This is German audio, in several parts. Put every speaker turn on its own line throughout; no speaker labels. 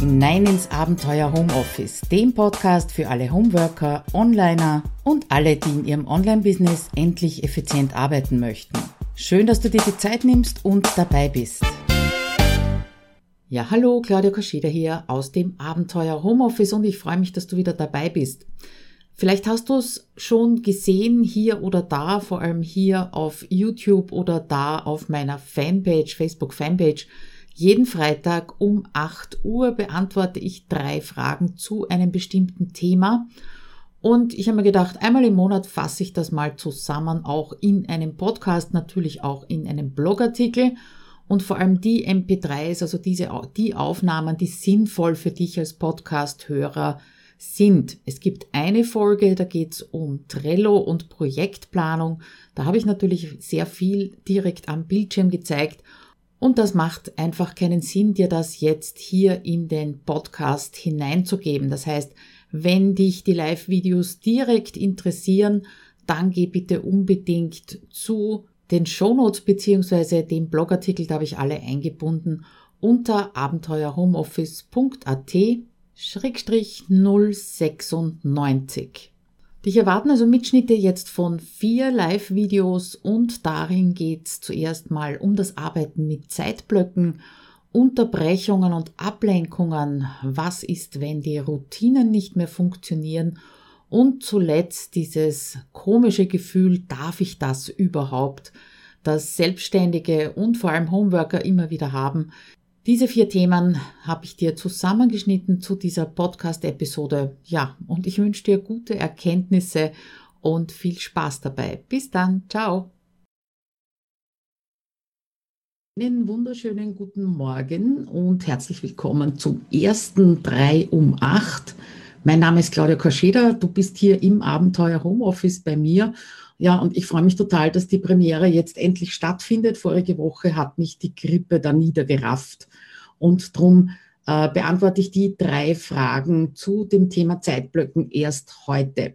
hinein ins Abenteuer Homeoffice, dem Podcast für alle Homeworker, Onliner und alle, die in ihrem Online-Business endlich effizient arbeiten möchten. Schön, dass du dir die Zeit nimmst und dabei bist. Ja, hallo, Claudia Kascheda hier aus dem Abenteuer Homeoffice und ich freue mich, dass du wieder dabei bist. Vielleicht hast du es schon gesehen hier oder da, vor allem hier auf YouTube oder da auf meiner Fanpage, Facebook Fanpage jeden Freitag um 8 Uhr beantworte ich drei Fragen zu einem bestimmten Thema. Und ich habe mir gedacht, einmal im Monat fasse ich das mal zusammen, auch in einem Podcast, natürlich auch in einem Blogartikel. Und vor allem die MP3s, also diese, die Aufnahmen, die sinnvoll für dich als Podcast-Hörer sind. Es gibt eine Folge, da geht es um Trello und Projektplanung. Da habe ich natürlich sehr viel direkt am Bildschirm gezeigt und das macht einfach keinen Sinn, dir das jetzt hier in den Podcast hineinzugeben. Das heißt, wenn dich die Live-Videos direkt interessieren, dann geh bitte unbedingt zu den Shownotes beziehungsweise dem Blogartikel, da habe ich alle eingebunden, unter abenteuerhomeoffice.at 096. Dich erwarten also Mitschnitte jetzt von vier Live-Videos und darin geht's zuerst mal um das Arbeiten mit Zeitblöcken, Unterbrechungen und Ablenkungen, was ist, wenn die Routinen nicht mehr funktionieren? Und zuletzt dieses komische Gefühl, darf ich das überhaupt, das Selbstständige und vor allem Homeworker immer wieder haben, diese vier Themen habe ich dir zusammengeschnitten zu dieser Podcast-Episode. Ja, und ich wünsche dir gute Erkenntnisse und viel Spaß dabei. Bis dann, ciao. Einen wunderschönen guten Morgen und herzlich willkommen zum ersten 3 um 8. Mein Name ist Claudia Koscheda, du bist hier im Abenteuer Homeoffice bei mir ja, und ich freue mich total, dass die Premiere jetzt endlich stattfindet. Vorige Woche hat mich die Grippe da niedergerafft. Und darum äh, beantworte ich die drei Fragen zu dem Thema Zeitblöcken erst heute.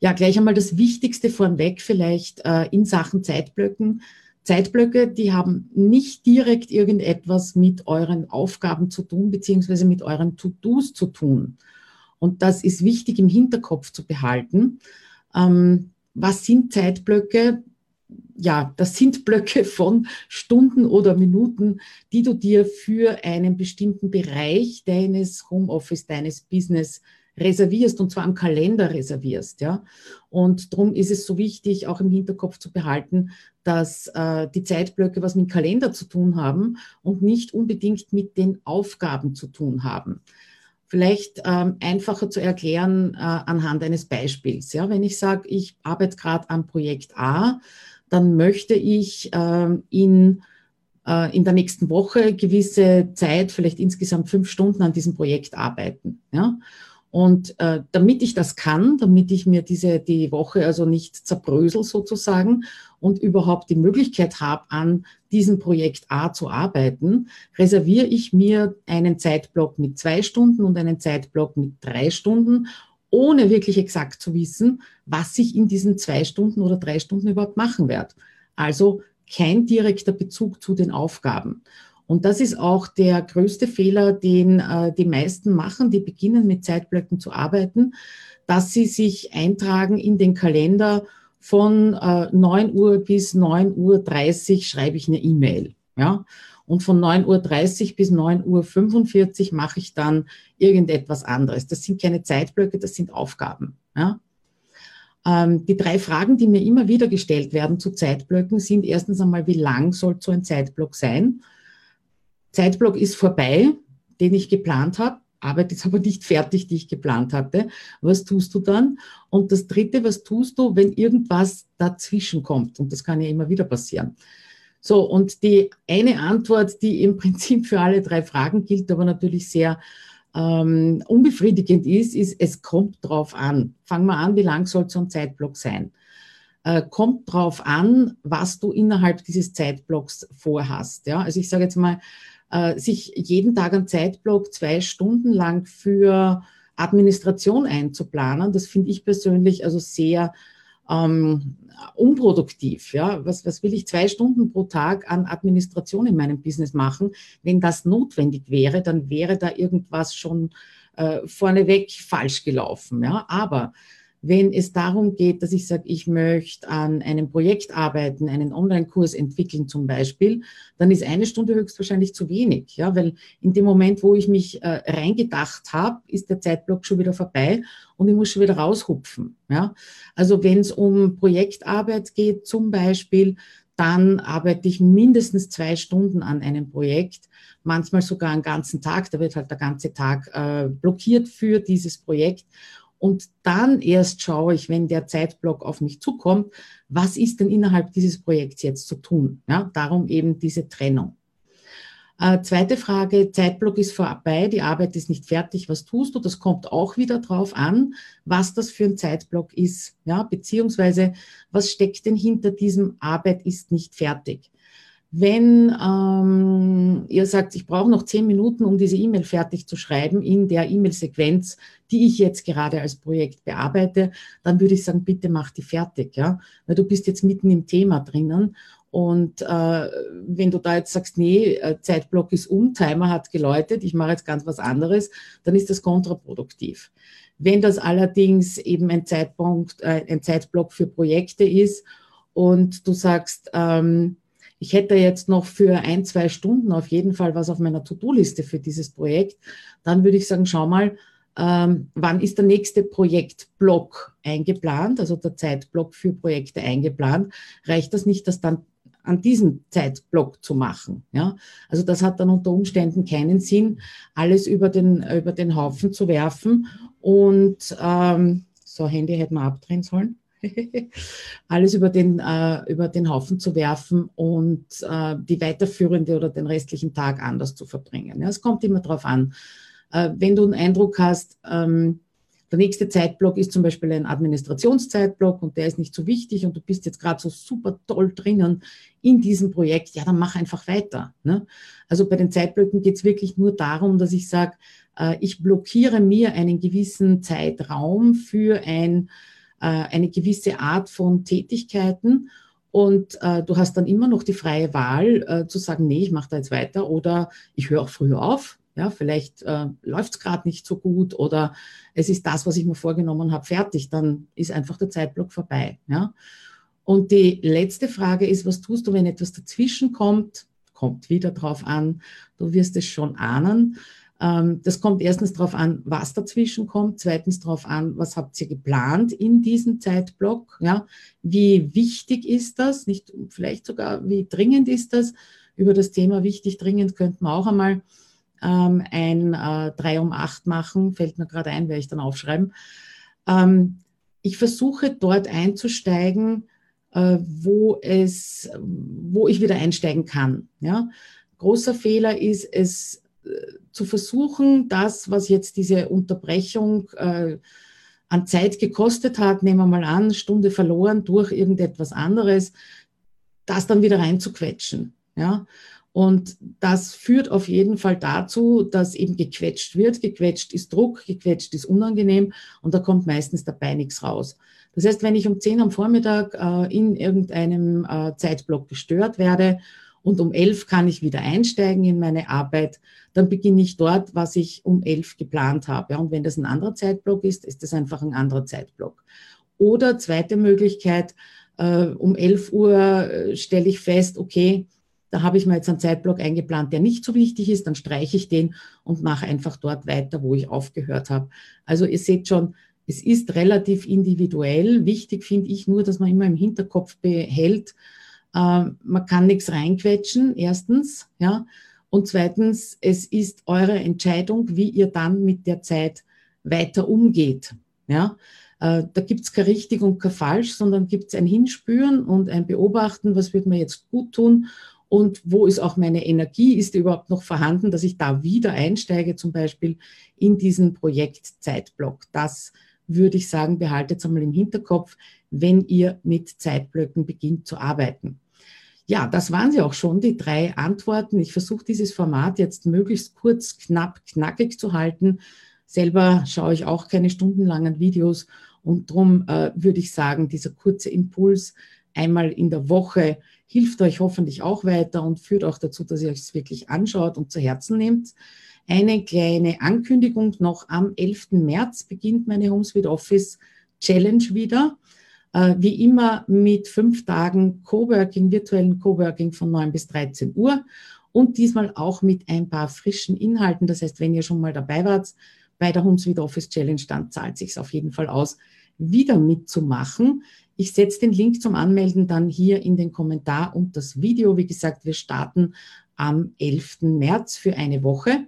Ja, gleich einmal das Wichtigste vorweg vielleicht äh, in Sachen Zeitblöcken. Zeitblöcke, die haben nicht direkt irgendetwas mit euren Aufgaben zu tun, beziehungsweise mit euren To-Dos zu tun. Und das ist wichtig im Hinterkopf zu behalten. Ähm, was sind Zeitblöcke? Ja, das sind Blöcke von Stunden oder Minuten, die du dir für einen bestimmten Bereich deines Homeoffice, deines Business reservierst und zwar am Kalender reservierst, ja. Und darum ist es so wichtig, auch im Hinterkopf zu behalten, dass äh, die Zeitblöcke was mit dem Kalender zu tun haben und nicht unbedingt mit den Aufgaben zu tun haben vielleicht ähm, einfacher zu erklären äh, anhand eines Beispiels. Ja, wenn ich sage, ich arbeite gerade am Projekt A, dann möchte ich äh, in, äh, in der nächsten Woche gewisse Zeit, vielleicht insgesamt fünf Stunden an diesem Projekt arbeiten. Ja? Und äh, damit ich das kann, damit ich mir diese die Woche also nicht zerbrösel sozusagen und überhaupt die Möglichkeit habe, an diesem Projekt A zu arbeiten, reserviere ich mir einen Zeitblock mit zwei Stunden und einen Zeitblock mit drei Stunden, ohne wirklich exakt zu wissen, was ich in diesen zwei Stunden oder drei Stunden überhaupt machen werde. Also kein direkter Bezug zu den Aufgaben. Und das ist auch der größte Fehler, den äh, die meisten machen, die beginnen mit Zeitblöcken zu arbeiten, dass sie sich eintragen in den Kalender von äh, 9 Uhr bis 9.30 Uhr schreibe ich eine E-Mail. Ja? Und von 9.30 Uhr bis 9.45 Uhr mache ich dann irgendetwas anderes. Das sind keine Zeitblöcke, das sind Aufgaben. Ja? Ähm, die drei Fragen, die mir immer wieder gestellt werden zu Zeitblöcken, sind erstens einmal, wie lang soll so ein Zeitblock sein? Zeitblock ist vorbei, den ich geplant habe. Arbeit ist aber nicht fertig, die ich geplant hatte. Was tust du dann? Und das Dritte, was tust du, wenn irgendwas dazwischen kommt? Und das kann ja immer wieder passieren. So, und die eine Antwort, die im Prinzip für alle drei Fragen gilt, aber natürlich sehr ähm, unbefriedigend ist, ist, es kommt drauf an. Fangen wir an, wie lang soll so ein Zeitblock sein? Äh, kommt drauf an, was du innerhalb dieses Zeitblocks vorhast. Ja? Also ich sage jetzt mal, äh, sich jeden Tag einen Zeitblock zwei Stunden lang für Administration einzuplanen. Das finde ich persönlich also sehr ähm, unproduktiv. Ja? Was, was will ich zwei Stunden pro Tag an Administration in meinem Business machen? Wenn das notwendig wäre, dann wäre da irgendwas schon äh, vorneweg falsch gelaufen. Ja? Aber wenn es darum geht, dass ich sage, ich möchte an einem Projekt arbeiten, einen Online-Kurs entwickeln zum Beispiel, dann ist eine Stunde höchstwahrscheinlich zu wenig, ja, weil in dem Moment, wo ich mich äh, reingedacht habe, ist der Zeitblock schon wieder vorbei und ich muss schon wieder raushupfen, ja. Also wenn es um Projektarbeit geht zum Beispiel, dann arbeite ich mindestens zwei Stunden an einem Projekt, manchmal sogar einen ganzen Tag. Da wird halt der ganze Tag äh, blockiert für dieses Projekt. Und dann erst schaue ich, wenn der Zeitblock auf mich zukommt, was ist denn innerhalb dieses Projekts jetzt zu tun? Ja, darum eben diese Trennung. Äh, zweite Frage, Zeitblock ist vorbei, die Arbeit ist nicht fertig, was tust du? Das kommt auch wieder drauf an, was das für ein Zeitblock ist, ja, beziehungsweise was steckt denn hinter diesem Arbeit ist nicht fertig? Wenn ähm, ihr sagt, ich brauche noch zehn Minuten, um diese E-Mail fertig zu schreiben in der E-Mail-Sequenz, die ich jetzt gerade als Projekt bearbeite, dann würde ich sagen, bitte mach die fertig, ja, weil du bist jetzt mitten im Thema drinnen und äh, wenn du da jetzt sagst, nee, äh, Zeitblock ist um, Timer hat geläutet, ich mache jetzt ganz was anderes, dann ist das kontraproduktiv. Wenn das allerdings eben ein Zeitpunkt, äh, ein Zeitblock für Projekte ist und du sagst, ähm, ich hätte jetzt noch für ein, zwei Stunden auf jeden Fall was auf meiner To-Do-Liste für dieses Projekt, dann würde ich sagen, schau mal, ähm, wann ist der nächste Projektblock eingeplant, also der Zeitblock für Projekte eingeplant, reicht das nicht, das dann an diesem Zeitblock zu machen. Ja? Also das hat dann unter Umständen keinen Sinn, alles über den, über den Haufen zu werfen und ähm, so Handy hätten wir abdrehen sollen. alles über den, äh, über den Haufen zu werfen und äh, die weiterführende oder den restlichen Tag anders zu verbringen. Ja, es kommt immer darauf an. Äh, wenn du einen Eindruck hast, ähm, der nächste Zeitblock ist zum Beispiel ein Administrationszeitblock und der ist nicht so wichtig und du bist jetzt gerade so super toll drinnen in diesem Projekt, ja, dann mach einfach weiter. Ne? Also bei den Zeitblöcken geht es wirklich nur darum, dass ich sage, äh, ich blockiere mir einen gewissen Zeitraum für ein eine gewisse Art von Tätigkeiten und äh, du hast dann immer noch die freie Wahl äh, zu sagen, nee, ich mache da jetzt weiter oder ich höre auch früher auf. Ja, vielleicht äh, läuft es gerade nicht so gut oder es ist das, was ich mir vorgenommen habe, fertig. Dann ist einfach der Zeitblock vorbei. Ja. Und die letzte Frage ist, was tust du, wenn etwas dazwischen kommt? Kommt wieder drauf an. Du wirst es schon ahnen. Ähm, das kommt erstens darauf an, was dazwischen kommt. Zweitens darauf an, was habt ihr geplant in diesem Zeitblock? Ja? Wie wichtig ist das? Nicht vielleicht sogar, wie dringend ist das? Über das Thema wichtig, dringend könnten wir auch einmal ähm, ein äh, 3 um 8 machen. Fällt mir gerade ein, werde ich dann aufschreiben. Ähm, ich versuche dort einzusteigen, äh, wo es, wo ich wieder einsteigen kann. Ja? Großer Fehler ist es, zu versuchen, das, was jetzt diese Unterbrechung äh, an Zeit gekostet hat, nehmen wir mal an, Stunde verloren durch irgendetwas anderes, das dann wieder reinzuquetschen. Ja? Und das führt auf jeden Fall dazu, dass eben gequetscht wird. Gequetscht ist Druck, gequetscht ist unangenehm und da kommt meistens dabei nichts raus. Das heißt, wenn ich um 10 am Vormittag äh, in irgendeinem äh, Zeitblock gestört werde und um elf kann ich wieder einsteigen in meine Arbeit, dann beginne ich dort, was ich um elf geplant habe. Und wenn das ein anderer Zeitblock ist, ist das einfach ein anderer Zeitblock. Oder zweite Möglichkeit, äh, um 11 Uhr äh, stelle ich fest, okay, da habe ich mir jetzt einen Zeitblock eingeplant, der nicht so wichtig ist, dann streiche ich den und mache einfach dort weiter, wo ich aufgehört habe. Also ihr seht schon, es ist relativ individuell. Wichtig finde ich nur, dass man immer im Hinterkopf behält, ähm, man kann nichts reinquetschen, erstens, ja. Und zweitens, es ist eure Entscheidung, wie ihr dann mit der Zeit weiter umgeht. Ja? Äh, da gibt es kein richtig und kein falsch, sondern gibt es ein Hinspüren und ein Beobachten, was wird mir jetzt gut tun und wo ist auch meine Energie, ist die überhaupt noch vorhanden, dass ich da wieder einsteige, zum Beispiel in diesen Projektzeitblock. Das würde ich sagen, behaltet es einmal im Hinterkopf, wenn ihr mit Zeitblöcken beginnt zu arbeiten. Ja, das waren sie auch schon, die drei Antworten. Ich versuche dieses Format jetzt möglichst kurz, knapp, knackig zu halten. Selber schaue ich auch keine stundenlangen Videos Und darum äh, würde ich sagen, dieser kurze Impuls einmal in der Woche hilft euch hoffentlich auch weiter und führt auch dazu, dass ihr euch es wirklich anschaut und zu Herzen nehmt. Eine kleine Ankündigung noch am 11. März beginnt meine HomeSuite Office Challenge wieder. Äh, wie immer mit fünf Tagen Coworking, virtuellen Coworking von 9 bis 13 Uhr und diesmal auch mit ein paar frischen Inhalten. Das heißt, wenn ihr schon mal dabei wart bei der HomeSuite Office Challenge, dann zahlt sich auf jeden Fall aus, wieder mitzumachen. Ich setze den Link zum Anmelden dann hier in den Kommentar und das Video. Wie gesagt, wir starten am 11. März für eine Woche.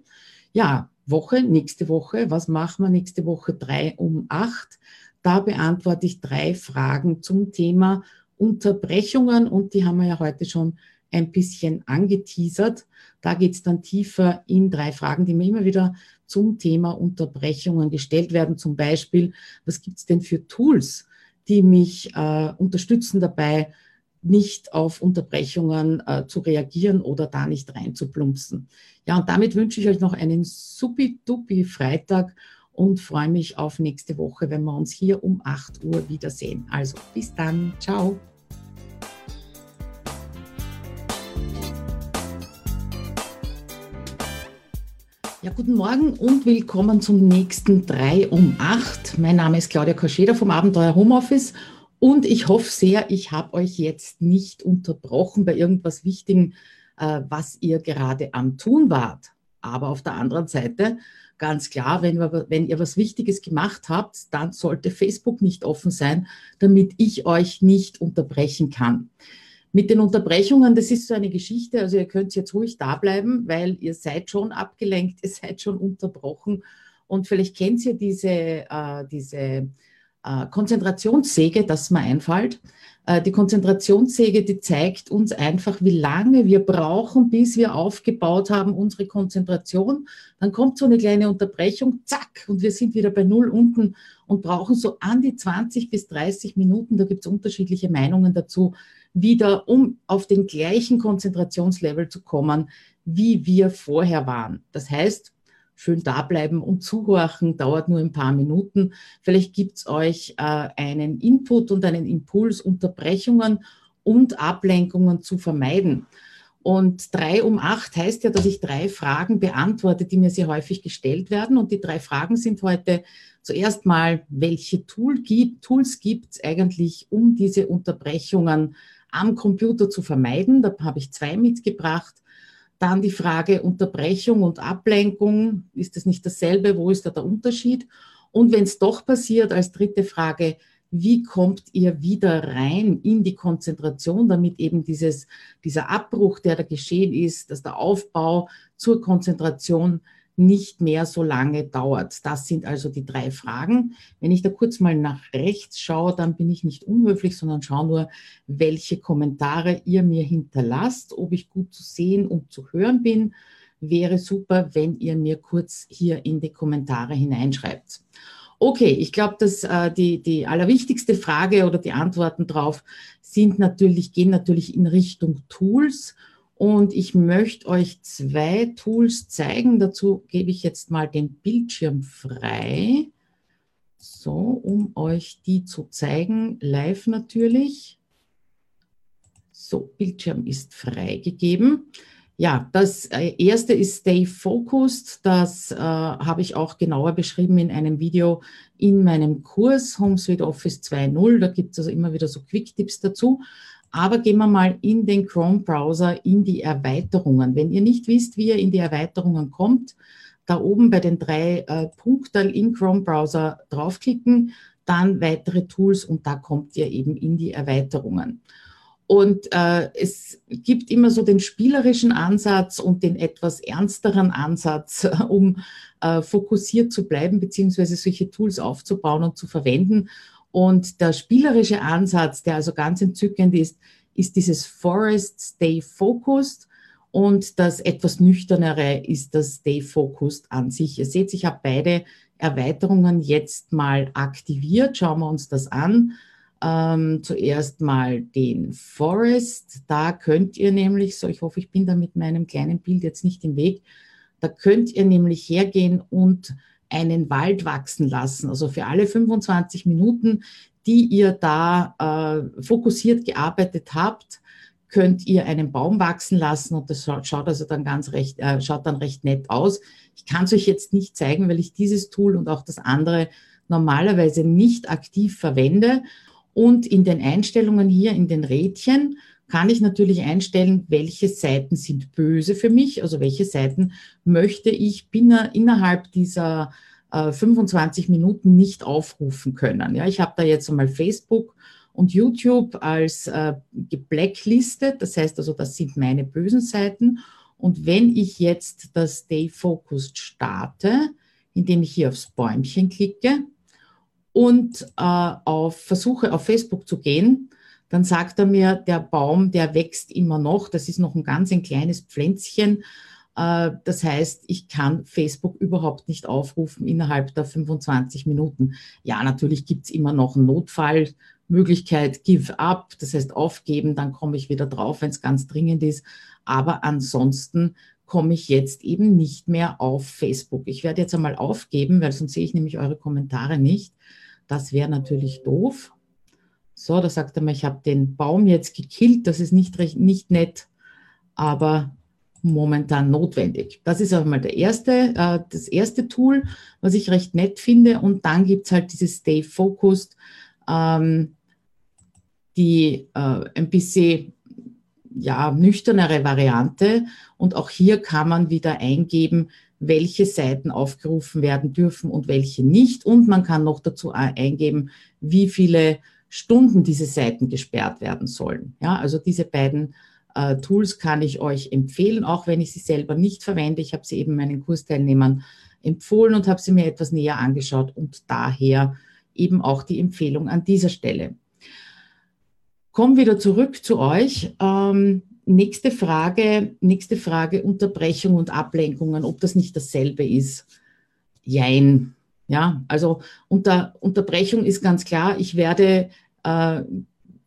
Ja, Woche, nächste Woche. Was machen wir nächste Woche? Drei um acht. Da beantworte ich drei Fragen zum Thema Unterbrechungen und die haben wir ja heute schon ein bisschen angeteasert. Da geht es dann tiefer in drei Fragen, die mir immer wieder zum Thema Unterbrechungen gestellt werden. Zum Beispiel, was gibt es denn für Tools, die mich äh, unterstützen dabei, nicht auf Unterbrechungen äh, zu reagieren oder da nicht reinzuplumpsen. Ja, und damit wünsche ich euch noch einen supi-dupi Freitag und freue mich auf nächste Woche, wenn wir uns hier um 8 Uhr wiedersehen. Also bis dann, ciao. Ja, guten Morgen und willkommen zum nächsten 3 um 8. Mein Name ist Claudia Koscheder vom Abenteuer Homeoffice und ich hoffe sehr, ich habe euch jetzt nicht unterbrochen bei irgendwas Wichtigem, äh, was ihr gerade am Tun wart. Aber auf der anderen Seite ganz klar, wenn, wir, wenn ihr was Wichtiges gemacht habt, dann sollte Facebook nicht offen sein, damit ich euch nicht unterbrechen kann. Mit den Unterbrechungen, das ist so eine Geschichte, also ihr könnt jetzt ruhig da bleiben, weil ihr seid schon abgelenkt, ihr seid schon unterbrochen und vielleicht kennt ihr diese, äh, diese äh, Konzentrationssäge, das mir einfällt. Äh, die Konzentrationssäge, die zeigt uns einfach, wie lange wir brauchen, bis wir aufgebaut haben, unsere Konzentration. Dann kommt so eine kleine Unterbrechung, zack, und wir sind wieder bei Null unten und brauchen so an die 20 bis 30 Minuten, da gibt es unterschiedliche Meinungen dazu, wieder, um auf den gleichen Konzentrationslevel zu kommen, wie wir vorher waren. Das heißt, schön da bleiben und zuhorchen, dauert nur ein paar Minuten. Vielleicht gibt's euch äh, einen Input und einen Impuls, Unterbrechungen und Ablenkungen zu vermeiden. Und drei um acht heißt ja, dass ich drei Fragen beantworte, die mir sehr häufig gestellt werden. Und die drei Fragen sind heute zuerst mal, welche Tool gibt, Tools gibt es eigentlich, um diese Unterbrechungen am Computer zu vermeiden? Da habe ich zwei mitgebracht. Dann die Frage Unterbrechung und Ablenkung. Ist das nicht dasselbe? Wo ist da der Unterschied? Und wenn es doch passiert, als dritte Frage, wie kommt ihr wieder rein in die Konzentration, damit eben dieses, dieser Abbruch, der da geschehen ist, dass der Aufbau zur Konzentration nicht mehr so lange dauert. Das sind also die drei Fragen. Wenn ich da kurz mal nach rechts schaue, dann bin ich nicht unhöflich, sondern schaue nur, welche Kommentare ihr mir hinterlasst, ob ich gut zu sehen und zu hören bin. Wäre super, wenn ihr mir kurz hier in die Kommentare hineinschreibt. Okay, ich glaube, dass äh, die, die allerwichtigste Frage oder die Antworten drauf sind natürlich, gehen natürlich in Richtung Tools und ich möchte euch zwei Tools zeigen. Dazu gebe ich jetzt mal den Bildschirm frei. So, um euch die zu zeigen, live natürlich. So, Bildschirm ist freigegeben. Ja, das äh, erste ist Stay Focused. Das äh, habe ich auch genauer beschrieben in einem Video in meinem Kurs Home Suite Office 2.0. Da gibt es also immer wieder so Quick-Tipps dazu. Aber gehen wir mal in den Chrome-Browser, in die Erweiterungen. Wenn ihr nicht wisst, wie ihr in die Erweiterungen kommt, da oben bei den drei äh, Punkten im Chrome-Browser draufklicken, dann weitere Tools und da kommt ihr eben in die Erweiterungen. Und äh, es gibt immer so den spielerischen Ansatz und den etwas ernsteren Ansatz, um äh, fokussiert zu bleiben, beziehungsweise solche Tools aufzubauen und zu verwenden. Und der spielerische Ansatz, der also ganz entzückend ist, ist dieses Forest Stay Focused. Und das etwas nüchternere ist das Stay Focused an sich. Ihr seht, ich habe beide Erweiterungen jetzt mal aktiviert. Schauen wir uns das an. Ähm, zuerst mal den Forest. Da könnt ihr nämlich, so ich hoffe, ich bin da mit meinem kleinen Bild jetzt nicht im Weg, da könnt ihr nämlich hergehen und einen Wald wachsen lassen. Also für alle 25 Minuten, die ihr da äh, fokussiert gearbeitet habt, könnt ihr einen Baum wachsen lassen und das schaut also dann ganz recht, äh, schaut dann recht nett aus. Ich kann es euch jetzt nicht zeigen, weil ich dieses Tool und auch das andere normalerweise nicht aktiv verwende. Und in den Einstellungen hier in den Rädchen kann ich natürlich einstellen, welche Seiten sind böse für mich, also welche Seiten möchte ich innerhalb dieser äh, 25 Minuten nicht aufrufen können. Ja, ich habe da jetzt einmal Facebook und YouTube als äh, geblacklistet, das heißt also, das sind meine bösen Seiten. Und wenn ich jetzt das Stay Focused starte, indem ich hier aufs Bäumchen klicke, und äh, auf versuche auf Facebook zu gehen, dann sagt er mir, der Baum, der wächst immer noch. Das ist noch ein ganz ein kleines Pflänzchen. Äh, das heißt, ich kann Facebook überhaupt nicht aufrufen innerhalb der 25 Minuten. Ja, natürlich gibt's immer noch eine Notfallmöglichkeit, give up, das heißt aufgeben, dann komme ich wieder drauf, wenn es ganz dringend ist. Aber ansonsten komme ich jetzt eben nicht mehr auf Facebook. Ich werde jetzt einmal aufgeben, weil sonst sehe ich nämlich eure Kommentare nicht. Das wäre natürlich doof. So, da sagt er mir, ich habe den Baum jetzt gekillt. Das ist nicht, recht, nicht nett, aber momentan notwendig. Das ist auch mal der erste, äh, das erste Tool, was ich recht nett finde. Und dann gibt es halt dieses Stay Focused, ähm, die äh, ein bisschen ja, nüchternere Variante. Und auch hier kann man wieder eingeben, welche Seiten aufgerufen werden dürfen und welche nicht. Und man kann noch dazu eingeben, wie viele Stunden diese Seiten gesperrt werden sollen. Ja, also diese beiden äh, Tools kann ich euch empfehlen, auch wenn ich sie selber nicht verwende. Ich habe sie eben meinen Kursteilnehmern empfohlen und habe sie mir etwas näher angeschaut und daher eben auch die Empfehlung an dieser Stelle. Kommen wieder zurück zu euch. Ähm, nächste Frage, nächste Frage, Unterbrechung und Ablenkungen, ob das nicht dasselbe ist. Jein. Ja, also unter Unterbrechung ist ganz klar, ich werde äh,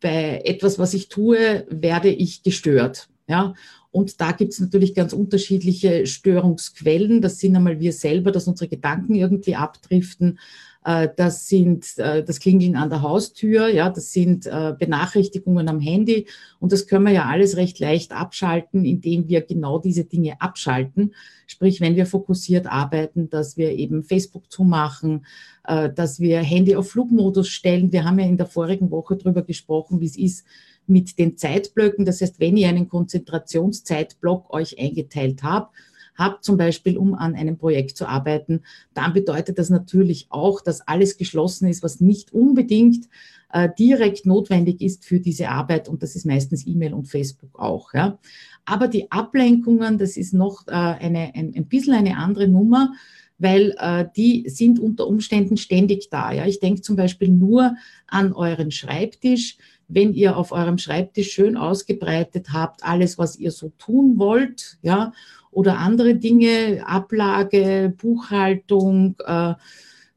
bei etwas, was ich tue, werde ich gestört. Ja, und da gibt es natürlich ganz unterschiedliche Störungsquellen. Das sind einmal wir selber, dass unsere Gedanken irgendwie abdriften. Äh, das sind äh, das Klingeln an der Haustür, ja, das sind äh, Benachrichtigungen am Handy und das können wir ja alles recht leicht abschalten, indem wir genau diese Dinge abschalten. Sprich, wenn wir fokussiert arbeiten, dass wir eben Facebook zumachen, dass wir Handy auf Flugmodus stellen. Wir haben ja in der vorigen Woche darüber gesprochen, wie es ist mit den Zeitblöcken. Das heißt, wenn ihr einen Konzentrationszeitblock euch eingeteilt habt, habt, zum Beispiel um an einem Projekt zu arbeiten, dann bedeutet das natürlich auch, dass alles geschlossen ist, was nicht unbedingt äh, direkt notwendig ist für diese Arbeit. Und das ist meistens E-Mail und Facebook auch. Ja. Aber die Ablenkungen, das ist noch äh, eine, ein, ein bisschen eine andere Nummer weil äh, die sind unter Umständen ständig da. Ja? Ich denke zum Beispiel nur an euren Schreibtisch. Wenn ihr auf eurem Schreibtisch schön ausgebreitet habt, alles, was ihr so tun wollt, ja, oder andere Dinge, Ablage, Buchhaltung, äh,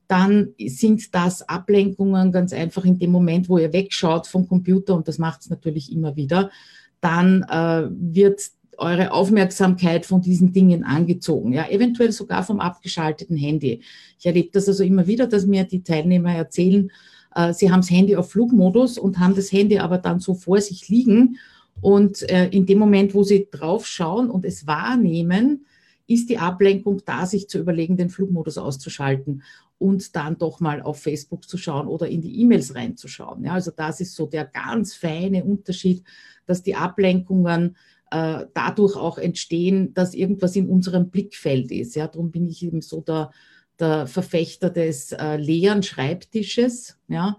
dann sind das Ablenkungen ganz einfach in dem Moment, wo ihr wegschaut vom Computer, und das macht es natürlich immer wieder, dann äh, wird eure Aufmerksamkeit von diesen Dingen angezogen, ja, eventuell sogar vom abgeschalteten Handy. Ich erlebe das also immer wieder, dass mir die Teilnehmer erzählen, äh, sie haben das Handy auf Flugmodus und haben das Handy aber dann so vor sich liegen und äh, in dem Moment, wo Sie drauf schauen und es wahrnehmen, ist die Ablenkung da, sich zu überlegen, den Flugmodus auszuschalten und dann doch mal auf Facebook zu schauen oder in die E-Mails reinzuschauen. Ja, also das ist so der ganz feine Unterschied, dass die Ablenkungen äh, dadurch auch entstehen, dass irgendwas in unserem Blickfeld ist. Ja, darum bin ich eben so der, der Verfechter des äh, leeren Schreibtisches. Ja,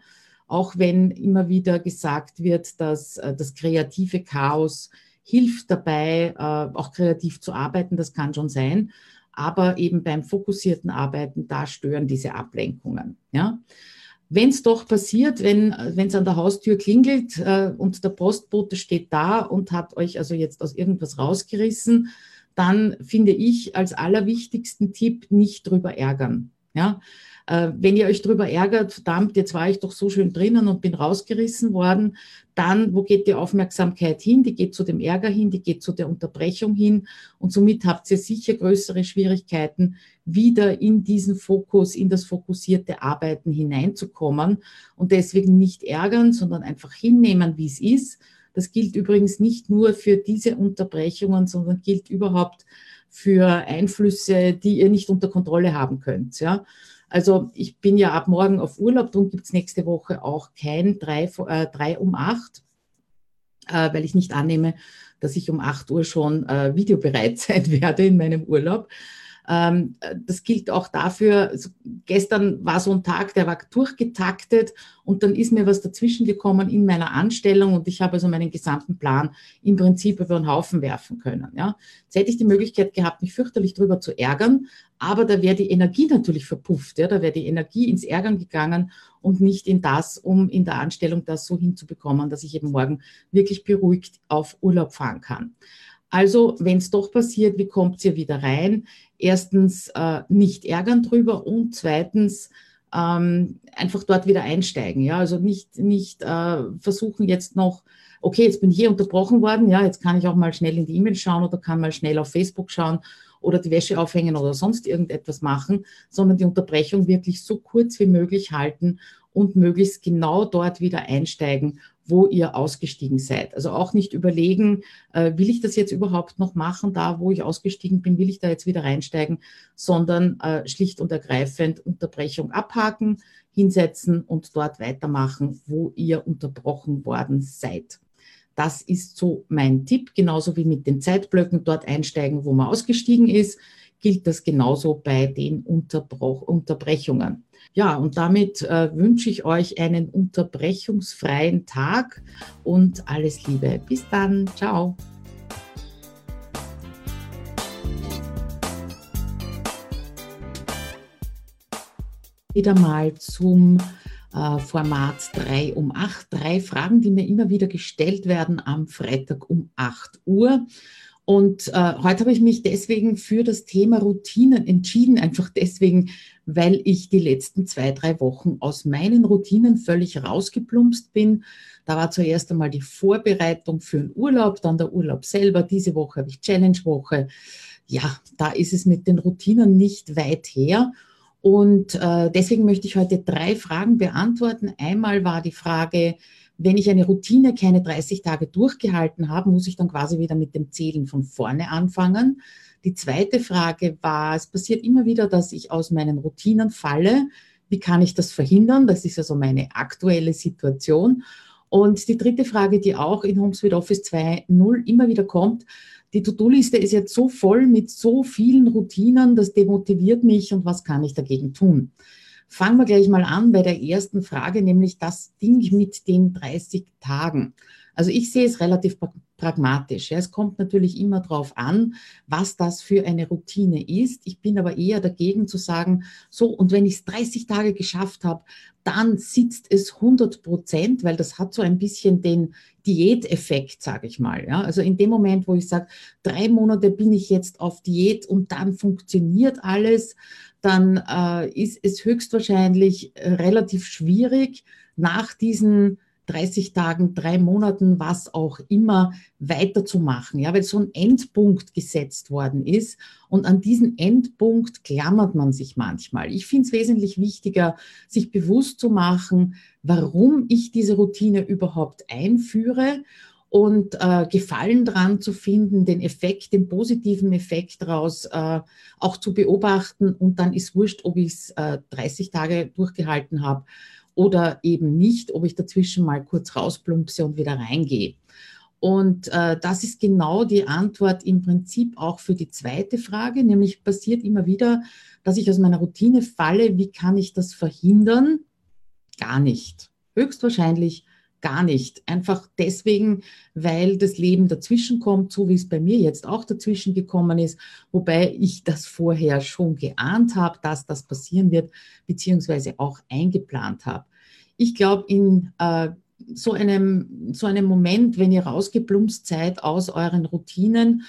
auch wenn immer wieder gesagt wird, dass äh, das kreative Chaos hilft dabei, äh, auch kreativ zu arbeiten, das kann schon sein. Aber eben beim fokussierten Arbeiten, da stören diese Ablenkungen. Ja? Wenn es doch passiert, wenn es an der Haustür klingelt äh, und der Postbote steht da und hat euch also jetzt aus irgendwas rausgerissen, dann finde ich als allerwichtigsten Tipp nicht drüber ärgern. Ja, Äh, wenn ihr euch darüber ärgert, verdammt, jetzt war ich doch so schön drinnen und bin rausgerissen worden, dann, wo geht die Aufmerksamkeit hin? Die geht zu dem Ärger hin, die geht zu der Unterbrechung hin und somit habt ihr sicher größere Schwierigkeiten, wieder in diesen Fokus, in das fokussierte Arbeiten hineinzukommen und deswegen nicht ärgern, sondern einfach hinnehmen, wie es ist. Das gilt übrigens nicht nur für diese Unterbrechungen, sondern gilt überhaupt für Einflüsse, die ihr nicht unter Kontrolle haben könnt. Ja? Also ich bin ja ab morgen auf Urlaub, darum gibt es nächste Woche auch kein 3, äh, um 8, äh, weil ich nicht annehme, dass ich um 8 Uhr schon äh, videobereit sein werde in meinem Urlaub. Ähm, das gilt auch dafür, also gestern war so ein Tag, der war durchgetaktet und dann ist mir was dazwischen gekommen in meiner Anstellung und ich habe also meinen gesamten Plan im Prinzip über den Haufen werfen können. Ja. Jetzt hätte ich die Möglichkeit gehabt, mich fürchterlich drüber zu ärgern, aber da wäre die Energie natürlich verpufft, ja. da wäre die Energie ins Ärgern gegangen und nicht in das, um in der Anstellung das so hinzubekommen, dass ich eben morgen wirklich beruhigt auf Urlaub fahren kann. Also, wenn es doch passiert, wie kommt ihr wieder rein? Erstens, äh, nicht ärgern drüber und zweitens, ähm, einfach dort wieder einsteigen. Ja, also nicht, nicht äh, versuchen jetzt noch, okay, jetzt bin ich hier unterbrochen worden, ja, jetzt kann ich auch mal schnell in die E-Mail schauen oder kann mal schnell auf Facebook schauen oder die Wäsche aufhängen oder sonst irgendetwas machen, sondern die Unterbrechung wirklich so kurz wie möglich halten und möglichst genau dort wieder einsteigen, wo ihr ausgestiegen seid. Also auch nicht überlegen, äh, will ich das jetzt überhaupt noch machen, da wo ich ausgestiegen bin, will ich da jetzt wieder reinsteigen, sondern äh, schlicht und ergreifend Unterbrechung abhaken, hinsetzen und dort weitermachen, wo ihr unterbrochen worden seid. Das ist so mein Tipp, genauso wie mit den Zeitblöcken dort einsteigen, wo man ausgestiegen ist, gilt das genauso bei den Unterbruch Unterbrechungen. Ja, und damit äh, wünsche ich euch einen unterbrechungsfreien Tag und alles Liebe. Bis dann. Ciao. Wieder mal zum äh, Format 3 um 8. Drei Fragen, die mir immer wieder gestellt werden am Freitag um 8 Uhr. Und äh, heute habe ich mich deswegen für das Thema Routinen entschieden, einfach deswegen, weil ich die letzten zwei, drei Wochen aus meinen Routinen völlig rausgeplumpst bin. Da war zuerst einmal die Vorbereitung für den Urlaub, dann der Urlaub selber. Diese Woche habe ich Challenge-Woche. Ja, da ist es mit den Routinen nicht weit her. Und äh, deswegen möchte ich heute drei Fragen beantworten. Einmal war die Frage, wenn ich eine Routine keine 30 Tage durchgehalten habe, muss ich dann quasi wieder mit dem Zählen von vorne anfangen. Die zweite Frage war, es passiert immer wieder, dass ich aus meinen Routinen falle. Wie kann ich das verhindern? Das ist also meine aktuelle Situation. Und die dritte Frage, die auch in HomeSuite Office 2.0 immer wieder kommt, die To-Do-Liste ist jetzt so voll mit so vielen Routinen, das demotiviert mich und was kann ich dagegen tun? Fangen wir gleich mal an bei der ersten Frage, nämlich das Ding mit den 30 Tagen. Also ich sehe es relativ pragmatisch. Ja. Es kommt natürlich immer darauf an, was das für eine Routine ist. Ich bin aber eher dagegen zu sagen, so, und wenn ich es 30 Tage geschafft habe, dann sitzt es 100 Prozent, weil das hat so ein bisschen den Diäteffekt, sage ich mal. Ja. Also in dem Moment, wo ich sage, drei Monate bin ich jetzt auf Diät und dann funktioniert alles, dann äh, ist es höchstwahrscheinlich äh, relativ schwierig, nach diesen 30 Tagen, drei Monaten, was auch immer, weiterzumachen. Ja, weil so ein Endpunkt gesetzt worden ist. Und an diesen Endpunkt klammert man sich manchmal. Ich finde es wesentlich wichtiger, sich bewusst zu machen, warum ich diese Routine überhaupt einführe und äh, Gefallen dran zu finden, den Effekt, den positiven Effekt daraus äh, auch zu beobachten und dann ist wurscht, ob ich es äh, 30 Tage durchgehalten habe oder eben nicht, ob ich dazwischen mal kurz rausplumpse und wieder reingehe. Und äh, das ist genau die Antwort im Prinzip auch für die zweite Frage, nämlich passiert immer wieder, dass ich aus meiner Routine falle. Wie kann ich das verhindern? Gar nicht. Höchstwahrscheinlich gar nicht. Einfach deswegen, weil das Leben dazwischen kommt, so wie es bei mir jetzt auch dazwischen gekommen ist, wobei ich das vorher schon geahnt habe, dass das passieren wird, beziehungsweise auch eingeplant habe. Ich glaube, in äh, so einem, so einem Moment, wenn ihr rausgeplumpst seid aus euren Routinen,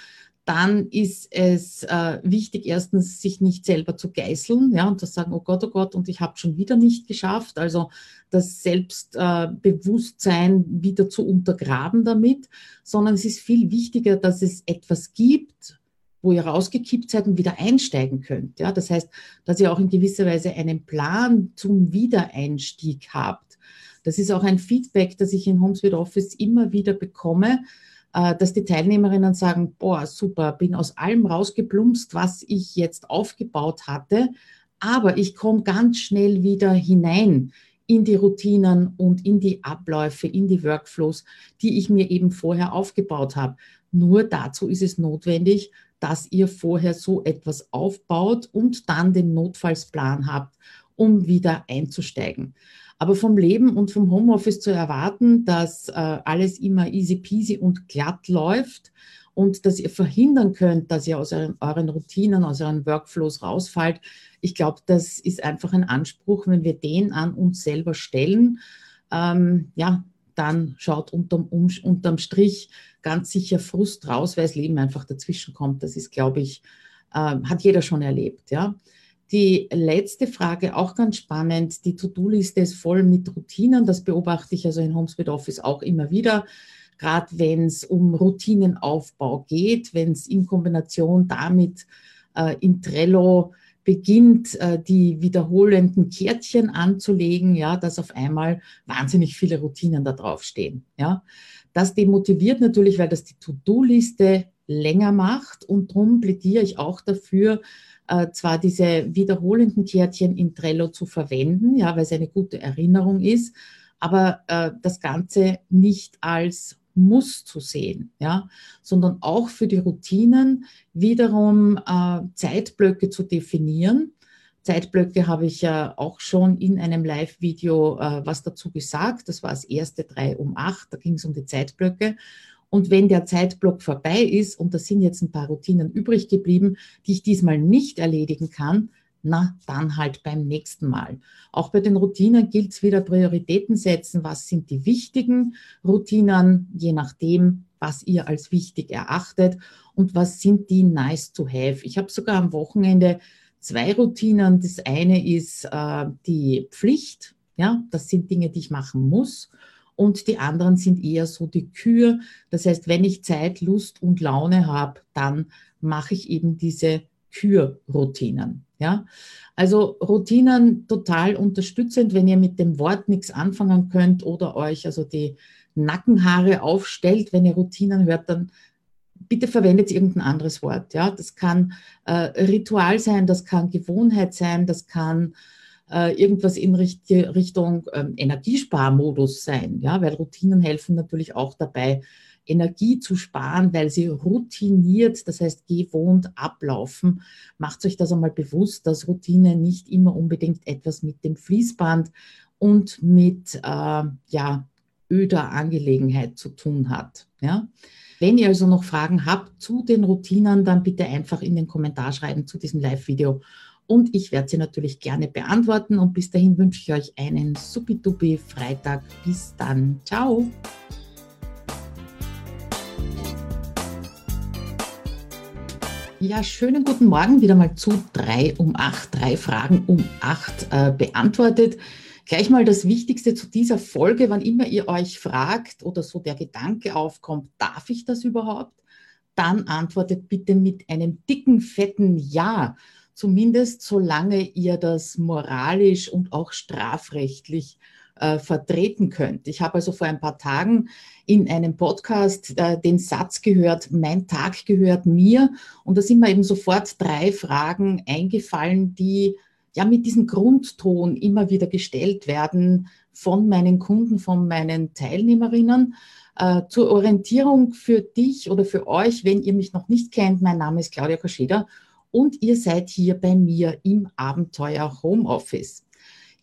dann ist es äh, wichtig, erstens sich nicht selber zu geißeln, ja, und zu sagen, oh Gott, oh Gott, und ich habe schon wieder nicht geschafft. Also das Selbstbewusstsein äh, wieder zu untergraben damit, sondern es ist viel wichtiger, dass es etwas gibt, wo ihr rausgekippt seid und wieder einsteigen könnt. Ja, das heißt, dass ihr auch in gewisser Weise einen Plan zum Wiedereinstieg habt. Das ist auch ein Feedback, das ich in HomeSuite Office immer wieder bekomme, dass die Teilnehmerinnen sagen, boah, super, bin aus allem rausgeplumpst, was ich jetzt aufgebaut hatte, aber ich komme ganz schnell wieder hinein in die Routinen und in die Abläufe, in die Workflows, die ich mir eben vorher aufgebaut habe. Nur dazu ist es notwendig, dass ihr vorher so etwas aufbaut und dann den Notfallsplan habt, um wieder einzusteigen. Aber vom Leben und vom Homeoffice zu erwarten, dass äh, alles immer easy peasy und glatt läuft und dass ihr verhindern könnt, dass ihr aus euren, euren Routinen, aus euren Workflows rausfallt, ich glaube, das ist einfach ein Anspruch, wenn wir den an uns selber stellen. Ähm, ja, dann schaut unterm, um, unterm Strich ganz sicher Frust raus, weil das Leben einfach dazwischen kommt. Das ist, glaube ich, äh, hat jeder schon erlebt. Ja. Die letzte Frage, auch ganz spannend, die To-Do-Liste ist voll mit Routinen. Das beobachte ich also in HomeSpeed Office auch immer wieder. Gerade wenn es um Routinenaufbau geht, wenn es in Kombination damit äh, in Trello beginnt, äh, die wiederholenden Kärtchen anzulegen, ja, dass auf einmal wahnsinnig viele Routinen da draufstehen. Ja. Das demotiviert natürlich, weil das die To-Do-Liste länger macht und darum plädiere ich auch dafür, äh, zwar diese wiederholenden Kärtchen in Trello zu verwenden, ja, weil es eine gute Erinnerung ist, aber äh, das Ganze nicht als muss zu sehen, ja, sondern auch für die Routinen wiederum äh, Zeitblöcke zu definieren. Zeitblöcke habe ich ja auch schon in einem Live-Video äh, was dazu gesagt. Das war das erste drei um acht. Da ging es um die Zeitblöcke. Und wenn der Zeitblock vorbei ist und da sind jetzt ein paar Routinen übrig geblieben, die ich diesmal nicht erledigen kann, na, dann halt beim nächsten Mal. Auch bei den Routinen gilt es wieder Prioritäten setzen. Was sind die wichtigen Routinen, je nachdem, was ihr als wichtig erachtet und was sind die nice to have. Ich habe sogar am Wochenende zwei Routinen. Das eine ist äh, die Pflicht, ja, das sind Dinge, die ich machen muss. Und die anderen sind eher so die Kür. Das heißt, wenn ich Zeit, Lust und Laune habe, dann mache ich eben diese Kürroutinen. Ja? Also Routinen total unterstützend, wenn ihr mit dem Wort nichts anfangen könnt oder euch also die Nackenhaare aufstellt, wenn ihr Routinen hört, dann bitte verwendet irgendein anderes Wort. Ja? Das kann äh, Ritual sein, das kann Gewohnheit sein, das kann äh, irgendwas in Richt Richtung ähm, Energiesparmodus sein, ja? weil Routinen helfen natürlich auch dabei, Energie zu sparen, weil sie routiniert, das heißt gewohnt ablaufen. Macht euch das einmal bewusst, dass Routine nicht immer unbedingt etwas mit dem Fließband und mit äh, ja, öder Angelegenheit zu tun hat. Ja? Wenn ihr also noch Fragen habt zu den Routinen, dann bitte einfach in den Kommentar schreiben zu diesem Live-Video und ich werde sie natürlich gerne beantworten. Und bis dahin wünsche ich euch einen supi Freitag. Bis dann. Ciao. Ja, schönen guten Morgen wieder mal zu drei um acht, drei Fragen um acht äh, beantwortet. Gleich mal das Wichtigste zu dieser Folge, wann immer ihr euch fragt oder so der Gedanke aufkommt, darf ich das überhaupt? Dann antwortet bitte mit einem dicken, fetten Ja. Zumindest solange ihr das moralisch und auch strafrechtlich äh, vertreten könnt. Ich habe also vor ein paar Tagen in einem Podcast äh, den Satz gehört, mein Tag gehört mir. Und da sind mir eben sofort drei Fragen eingefallen, die ja mit diesem Grundton immer wieder gestellt werden von meinen Kunden, von meinen Teilnehmerinnen. Äh, zur Orientierung für dich oder für euch, wenn ihr mich noch nicht kennt, mein Name ist Claudia Koscheda und ihr seid hier bei mir im Abenteuer Homeoffice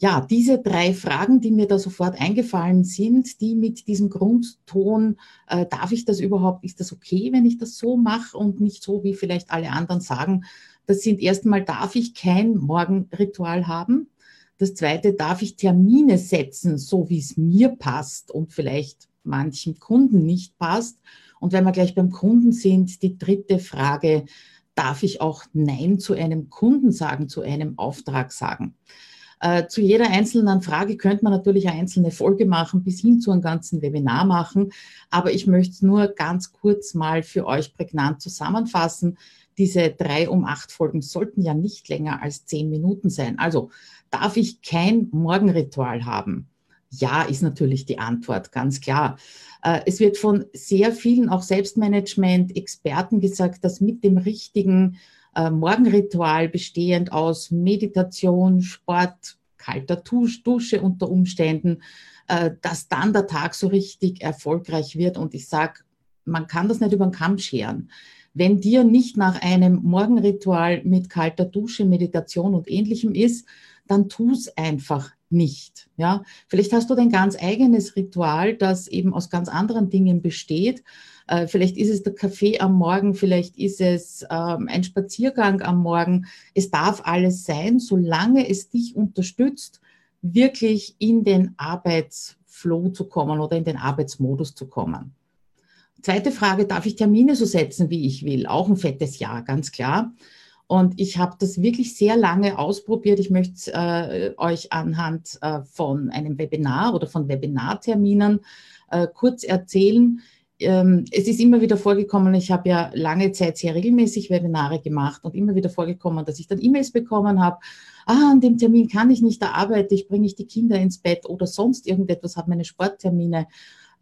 ja, diese drei Fragen, die mir da sofort eingefallen sind, die mit diesem Grundton, äh, darf ich das überhaupt, ist das okay, wenn ich das so mache und nicht so, wie vielleicht alle anderen sagen, das sind erstmal, darf ich kein Morgenritual haben? Das zweite, darf ich Termine setzen, so wie es mir passt und vielleicht manchen Kunden nicht passt? Und wenn wir gleich beim Kunden sind, die dritte Frage, darf ich auch Nein zu einem Kunden sagen, zu einem Auftrag sagen? Äh, zu jeder einzelnen Frage könnte man natürlich eine einzelne Folge machen, bis hin zu einem ganzen Webinar machen. Aber ich möchte es nur ganz kurz mal für euch prägnant zusammenfassen. Diese drei um acht Folgen sollten ja nicht länger als zehn Minuten sein. Also darf ich kein Morgenritual haben? Ja, ist natürlich die Antwort, ganz klar. Äh, es wird von sehr vielen, auch Selbstmanagement-Experten gesagt, dass mit dem richtigen äh, Morgenritual bestehend aus Meditation, Sport, kalter Dusche unter Umständen, äh, dass dann der Tag so richtig erfolgreich wird. Und ich sage, man kann das nicht über den Kamm scheren. Wenn dir nicht nach einem Morgenritual mit kalter Dusche, Meditation und ähnlichem ist, dann tu es einfach nicht. Ja, vielleicht hast du dein ganz eigenes Ritual, das eben aus ganz anderen Dingen besteht. Äh, vielleicht ist es der Kaffee am Morgen, vielleicht ist es ähm, ein Spaziergang am Morgen. Es darf alles sein, solange es dich unterstützt, wirklich in den Arbeitsflow zu kommen oder in den Arbeitsmodus zu kommen. Zweite Frage, darf ich Termine so setzen, wie ich will? Auch ein fettes Ja, ganz klar. Und ich habe das wirklich sehr lange ausprobiert. Ich möchte äh, euch anhand äh, von einem Webinar oder von Webinarterminen äh, kurz erzählen, ähm, es ist immer wieder vorgekommen, ich habe ja lange Zeit sehr regelmäßig Webinare gemacht und immer wieder vorgekommen, dass ich dann E-Mails bekommen habe. Ah, an dem Termin kann ich nicht, da arbeite ich, bringe ich die Kinder ins Bett oder sonst irgendetwas, habe meine Sporttermine.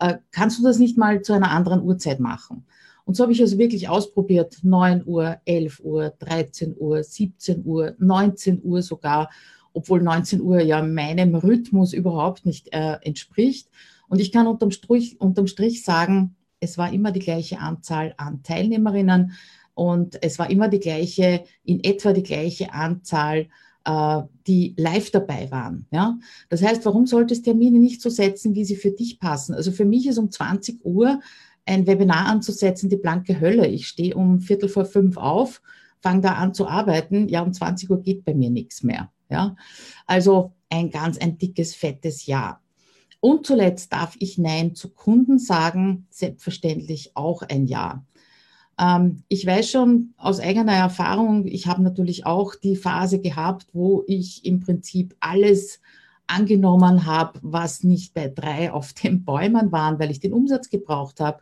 Äh, kannst du das nicht mal zu einer anderen Uhrzeit machen? Und so habe ich also wirklich ausprobiert, 9 Uhr, 11 Uhr, 13 Uhr, 17 Uhr, 19 Uhr sogar, obwohl 19 Uhr ja meinem Rhythmus überhaupt nicht äh, entspricht. Und ich kann unterm Strich, unterm Strich sagen, es war immer die gleiche Anzahl an Teilnehmerinnen und es war immer die gleiche, in etwa die gleiche Anzahl, äh, die live dabei waren. Ja? Das heißt, warum solltest Termine nicht so setzen, wie sie für dich passen? Also für mich ist um 20 Uhr ein Webinar anzusetzen die blanke Hölle. Ich stehe um Viertel vor fünf auf, fange da an zu arbeiten. Ja, um 20 Uhr geht bei mir nichts mehr. Ja, also ein ganz ein dickes, fettes Ja. Und zuletzt darf ich Nein zu Kunden sagen, selbstverständlich auch ein Ja. Ähm, ich weiß schon aus eigener Erfahrung, ich habe natürlich auch die Phase gehabt, wo ich im Prinzip alles angenommen habe, was nicht bei drei auf den Bäumen waren, weil ich den Umsatz gebraucht habe,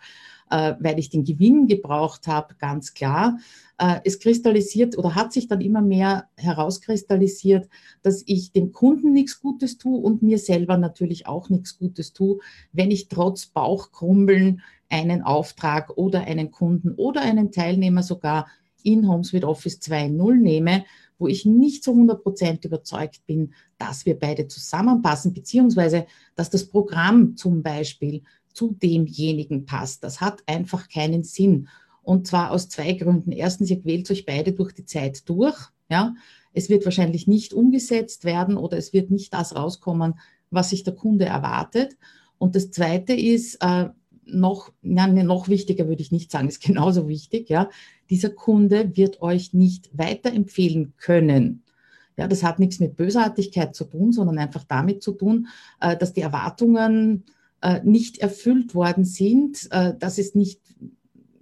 äh, weil ich den Gewinn gebraucht habe, ganz klar. Äh, es kristallisiert oder hat sich dann immer mehr herauskristallisiert, dass ich dem Kunden nichts Gutes tue und mir selber natürlich auch nichts Gutes tue, wenn ich trotz Bauchkrumbeln einen Auftrag oder einen Kunden oder einen Teilnehmer sogar in HomeSuite Office 2.0 nehme, wo ich nicht zu 100 Prozent überzeugt bin, dass wir beide zusammenpassen, beziehungsweise dass das Programm zum Beispiel zu demjenigen passt. Das hat einfach keinen Sinn. Und zwar aus zwei Gründen. Erstens, ihr quält euch beide durch die Zeit durch. Ja, es wird wahrscheinlich nicht umgesetzt werden oder es wird nicht das rauskommen, was sich der Kunde erwartet. Und das Zweite ist äh, noch, na, noch wichtiger würde ich nicht sagen, ist genauso wichtig. Ja, dieser Kunde wird euch nicht weiterempfehlen können. Ja, das hat nichts mit Bösartigkeit zu tun, sondern einfach damit zu tun, äh, dass die Erwartungen äh, nicht erfüllt worden sind, äh, dass es nicht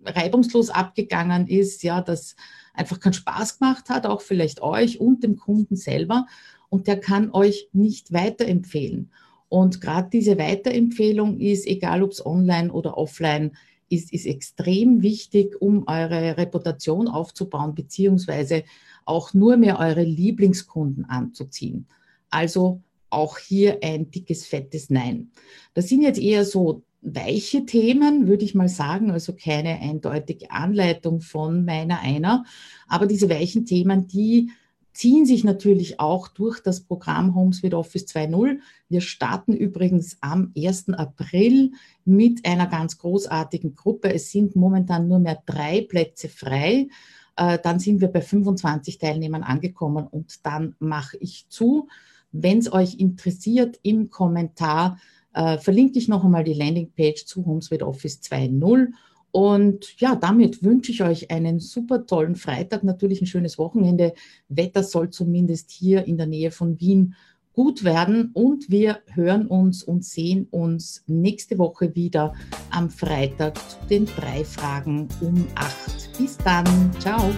reibungslos abgegangen ist, ja, dass einfach keinen Spaß gemacht hat, auch vielleicht euch und dem Kunden selber. Und der kann euch nicht weiterempfehlen. Und gerade diese Weiterempfehlung ist, egal ob es online oder offline ist, ist extrem wichtig, um eure Reputation aufzubauen, beziehungsweise auch nur mehr eure Lieblingskunden anzuziehen. Also auch hier ein dickes, fettes Nein. Das sind jetzt eher so weiche Themen, würde ich mal sagen, also keine eindeutige Anleitung von meiner einer. Aber diese weichen Themen, die ziehen sich natürlich auch durch das Programm Homes with Office 2.0. Wir starten übrigens am 1. April mit einer ganz großartigen Gruppe. Es sind momentan nur mehr drei Plätze frei. Äh, dann sind wir bei 25 Teilnehmern angekommen und dann mache ich zu. Wenn es euch interessiert, im Kommentar äh, verlinke ich noch einmal die Landingpage zu Homes with Office 2.0 und ja, damit wünsche ich euch einen super tollen Freitag, natürlich ein schönes Wochenende. Wetter soll zumindest hier in der Nähe von Wien gut werden und wir hören uns und sehen uns nächste Woche wieder am Freitag zu den drei Fragen um acht. Bis dann. Ciao.